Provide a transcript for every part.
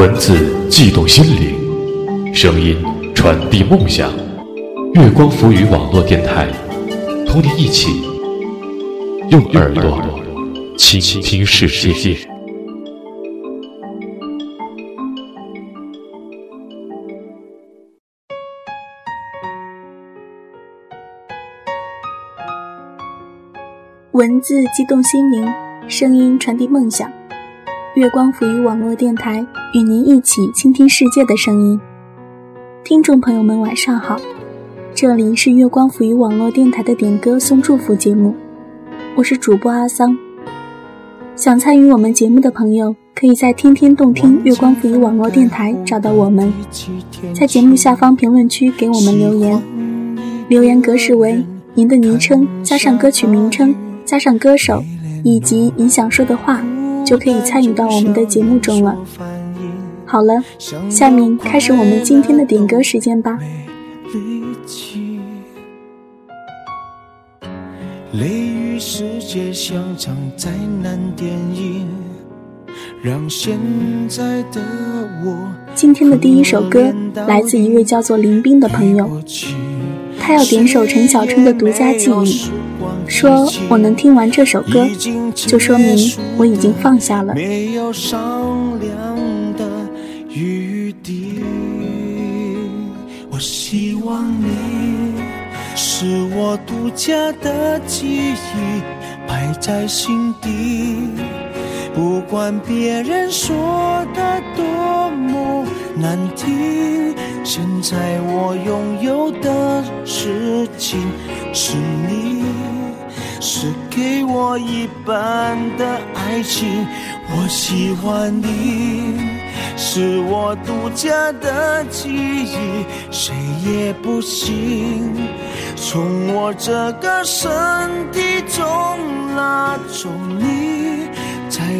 文字悸动心灵，声音传递梦想。月光浮语网络电台，同你一起用耳朵倾听世界。文字激动心灵，声音传递梦想。月光浮语网络电台与您一起倾听世界的声音。听众朋友们，晚上好，这里是月光浮语网络电台的点歌送祝福节目，我是主播阿桑。想参与我们节目的朋友，可以在天天动听月光浮语网络电台找到我们，在节目下方评论区给我们留言，留言格式为您的昵称加上歌曲名称加上歌手以及你想说的话。就可以参与到我们的节目中了。好了，下面开始我们今天的点歌时间吧。今天的第一首歌来自一位叫做林斌的朋友，他要点首陈小春的《独家记忆》。说我能听完这首歌，就说明我已经放下了。没有商量的余地。我希望你是我独家的记忆，摆在心底。不管别人说的多么难听，现在我拥有的事情是你。是给我一半的爱情，我喜欢你，是我独家的记忆，谁也不行从我这个身体中拉走你，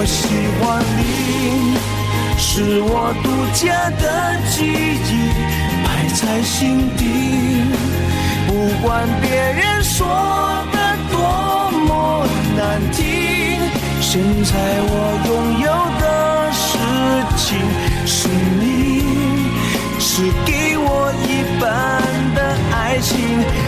我喜欢你，是我独家的记忆，摆在心底。不管别人说的多么难听，现在我拥有的事。情是你，是给我一半的爱情。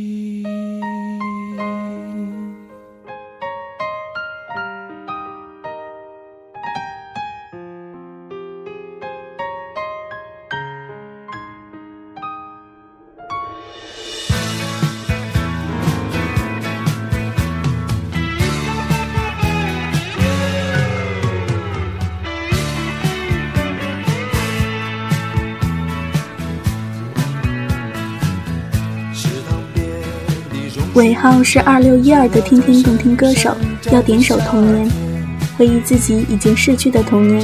尾号是二六一二的听听动听歌手要点首童年，回忆自己已经逝去的童年。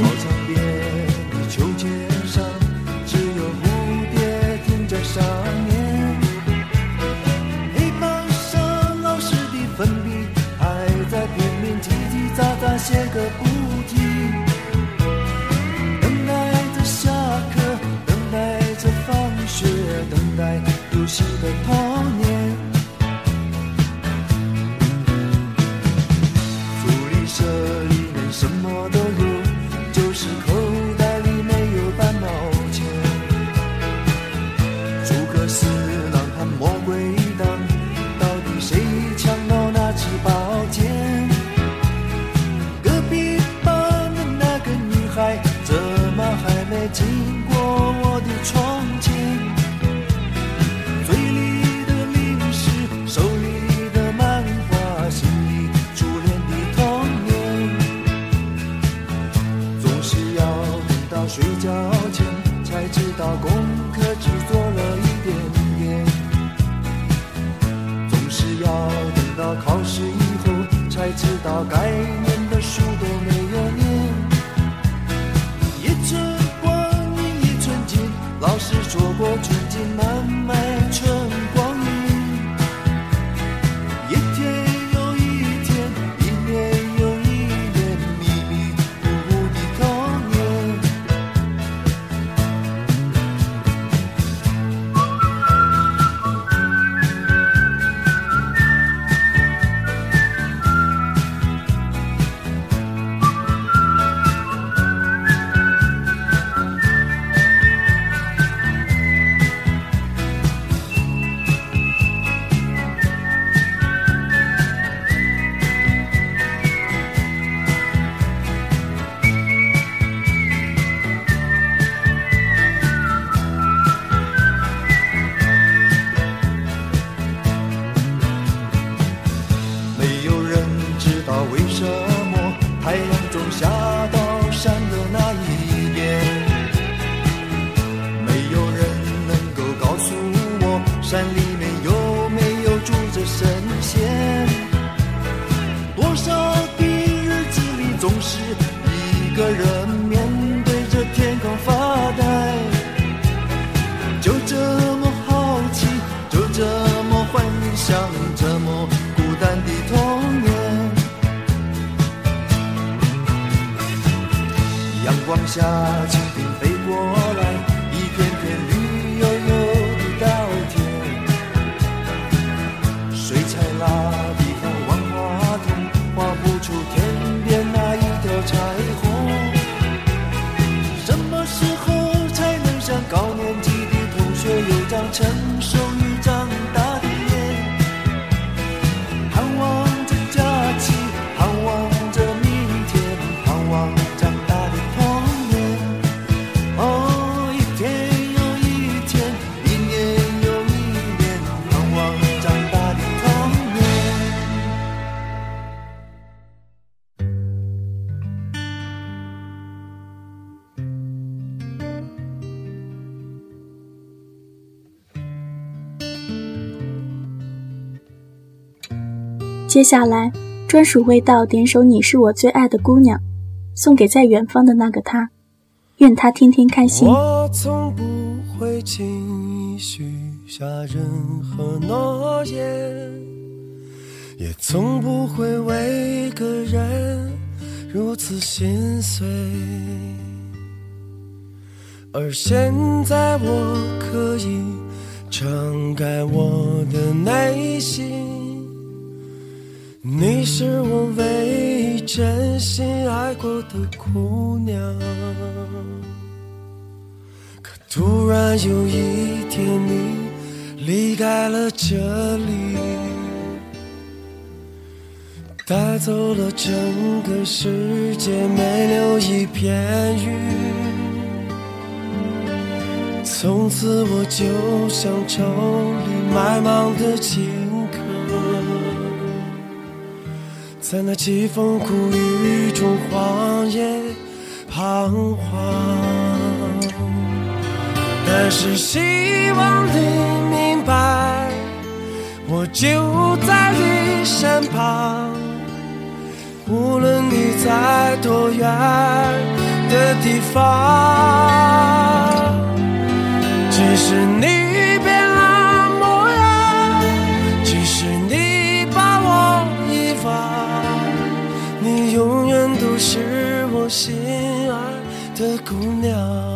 接下来，专属味道点首《你是我最爱的姑娘》，送给在远方的那个他，愿他天天开心。我从不会轻易许下任何诺言，也从不会为一个人如此心碎。而现在我可以敞开我的内心，你是我唯一真心爱过的姑娘。可突然有一天你离开了这里，带走了整个世界，没留一片云。从此我就像愁里埋芒的荆在那凄风苦雨中荒野彷徨。但是希望你明白，我就在你身旁，无论你在多远的地方。即使你心爱的姑娘。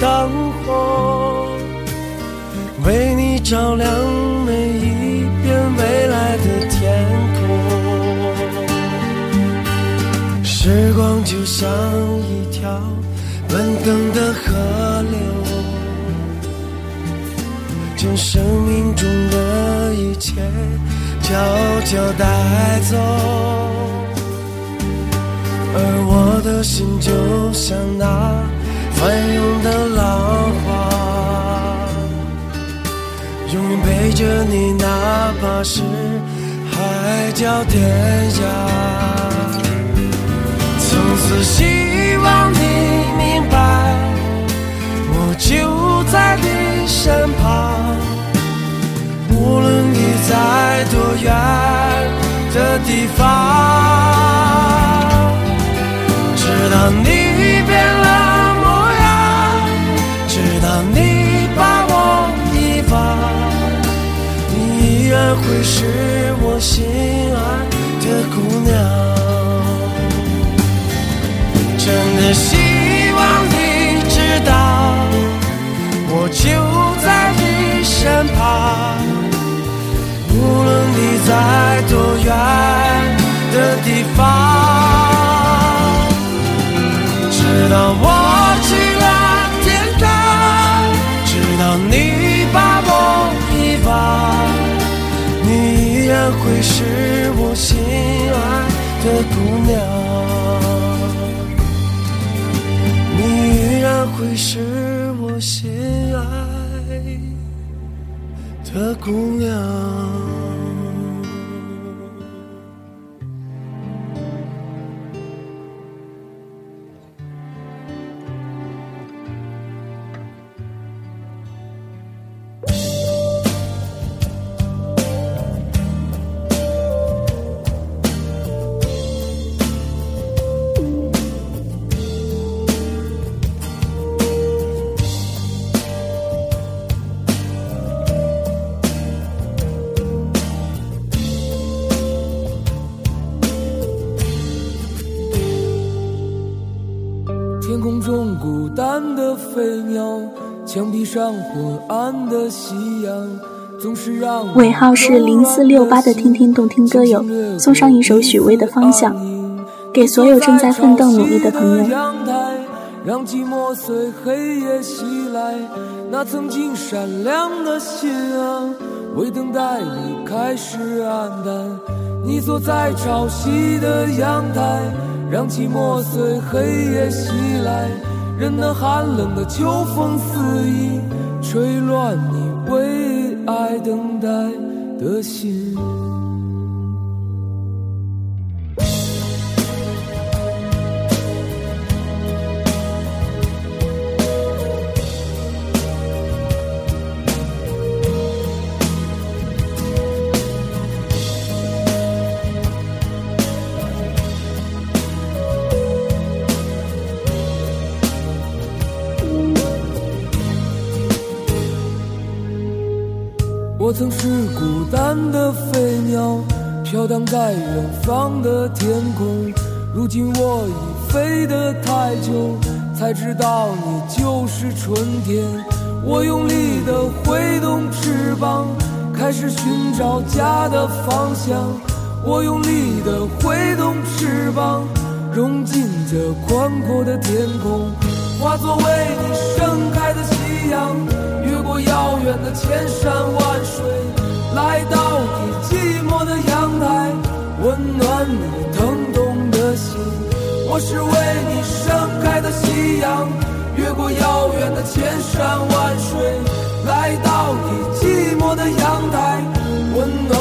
灯火，为你照亮每一片未来的天空。时光就像一条奔腾的河流，将生命中的一切悄悄带走。而我的心就像那翻涌的浪花，永远陪着你，哪怕是海角天涯。从此希望你明白，我就在你身旁，无论你在多远的地方，直到你心爱的姑娘。真的希望你知道，我就在你身旁，无论你在多远的地方，直到我会是我心爱的姑娘。你依然会是我心爱的姑娘。的飞鸟，墙壁上昏暗的夕阳，尾号是零四六八的听听动听歌友送上一首许巍的《方向》，给所有正在奋斗努力的朋友。让寂寞随黑夜袭来，那曾经闪亮的心啊，为等待你开始黯淡。你坐在的阳台，让寂寞随黑夜袭来，任那寒冷的秋风肆意吹乱你为爱等待的心。曾是孤单的飞鸟，飘荡在远方的天空。如今我已飞得太久，才知道你就是春天。我用力地挥动翅膀，开始寻找家的方向。我用力地挥动翅膀，融进这宽阔的天空，化作为你盛开的夕阳。远的千山万水，来到你寂寞的阳台，温暖你疼痛的心。我是为你盛开的夕阳，越过遥远的千山万水，来到你寂寞的阳台，温暖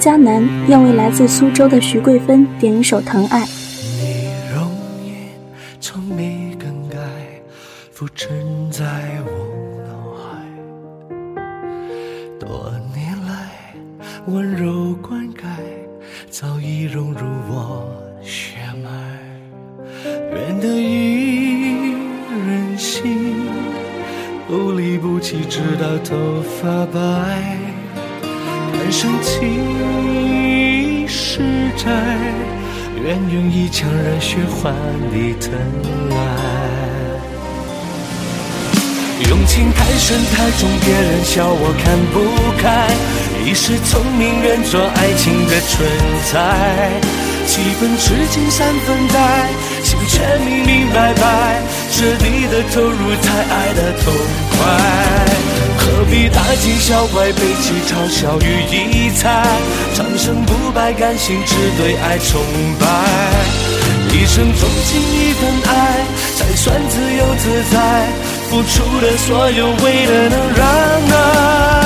江南要为来自苏州的徐桂芬点一首《疼爱》。你容颜从没更改，浮沉在我脑海。多年来温柔灌溉，早已融入我血脉。愿得一人心，不离不弃，直到头发白。半生情是债，愿用一腔热血换你疼爱。用情太深太重，别人笑我看不开。一时聪明愿做爱情的存在，七分痴情三分呆，心却明明白白，彻底的投入才爱的痛快。何必大惊小怪，背弃嘲笑与疑猜？长生不败，甘心只对爱崇拜。一生钟情一份爱，才算自由自在。付出的所有，为了能让爱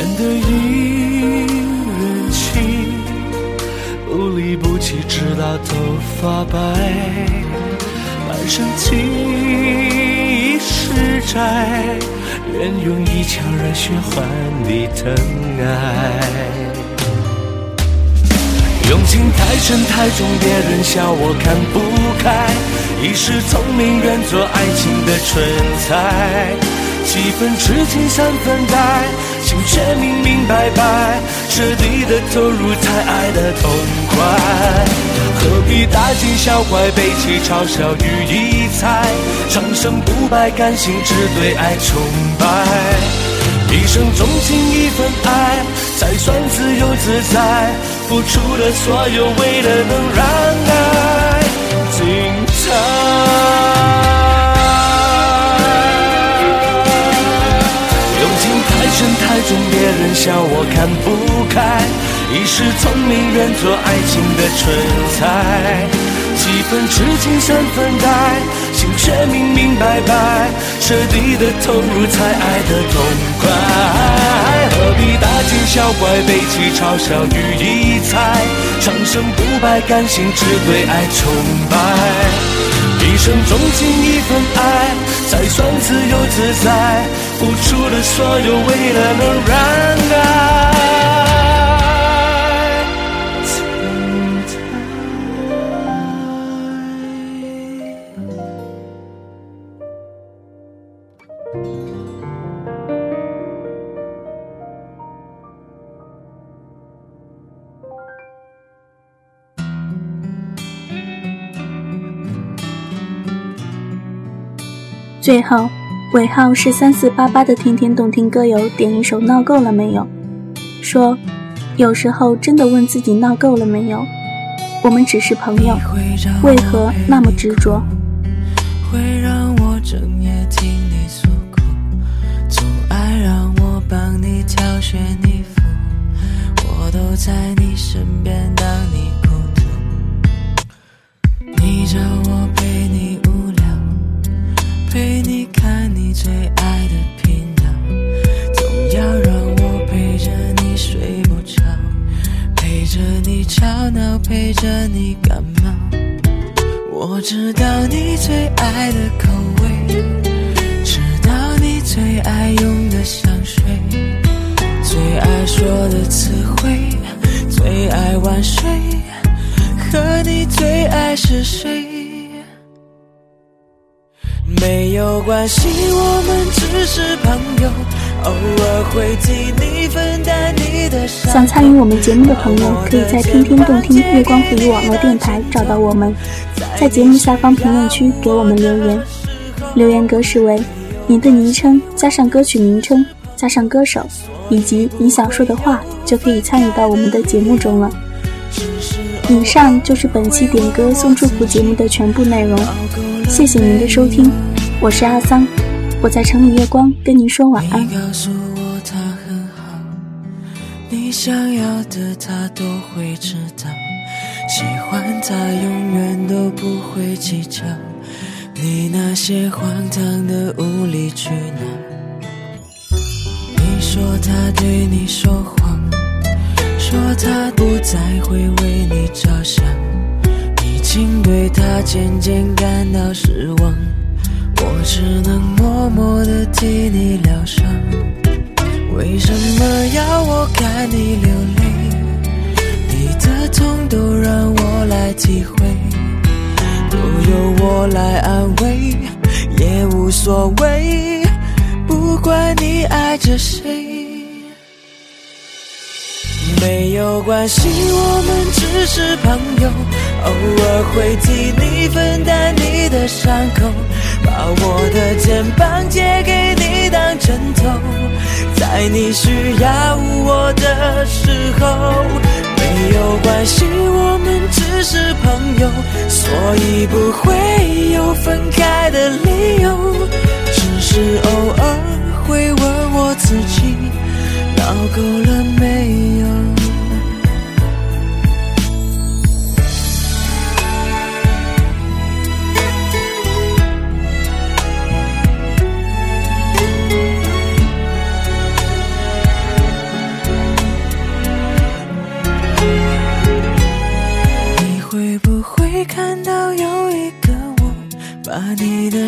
愿得一人情，不离不弃，直到头发白。半生情已是债，愿用一腔热血换你疼爱。用情太深太重，别人笑我看不开。一时聪明，愿做爱情的蠢材。几分痴情三分呆，心却明明白白，彻底的投入才爱得痛快。何必大惊小怪，背弃嘲笑与疑猜？长生不败，甘心只对爱崇拜。一生钟情一份爱，才算自由自在。付出的所有，为了能让爱笑我看不开。一世聪明，愿做爱情的蠢材。几分痴情三分呆，心却明明白白，彻底的投入才爱得痛快。何必大惊小怪，背弃嘲笑与疑猜？长生不败，甘心只对爱崇拜。一生钟情一份爱，才算自由自在。付出了所有，为了能让爱存在。最后，尾号是三四八八的天天动听歌友点一首闹够了没有？说，有时候真的问自己闹够了没有？我们只是朋友，为何那么执着？会让我整夜听你诉苦，总爱让我帮你挑选衣服，我都在你身边当你陪着你感冒。我知道你最爱的口味，知道你最爱用的香水，最爱说的词汇，最爱晚睡，和你最爱是谁？关系，我们只是朋友，偶尔会替你分担你的。想参与我们节目的朋友，可以在天天动听月光赋予网络电台找到我们，在节目下方评论区给我们留言。留言格式为你的昵称加上歌曲名称加上歌手以及你想说的话，就可以参与到我们的节目中了。以上就是本期点歌送祝福节目的全部内容，谢谢您的收听，我是阿桑，我在城里月光跟您说晚安你。告诉我他很好，你想要的他都会知道，喜欢他永远都不会计较，你那些荒唐的无理取闹。你说他对你说谎，说他不再会为你着想，已经对他渐渐感到失望。我只能默默地替你疗伤。为什么要我看你流泪？你的痛都让我来体会，都由我来安慰，也无所谓。不管你爱着谁。没有关系，我们只是朋友，偶尔会替你分担你的伤口，把我的肩膀借给你当枕头，在你需要我的时候。没有关系，我们只是朋友，所以不会有分开的理由，只是偶尔会问我自己，闹够了没有。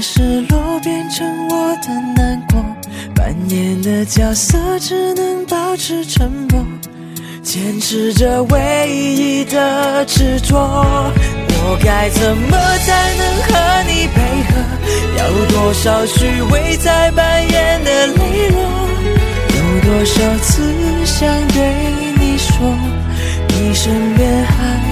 失落变成我的难过，扮演的角色只能保持沉默，坚持着唯一的执着。我该怎么才能和你配合？要多少虚伪才扮演的磊落？有多少次想对你说，你身边还？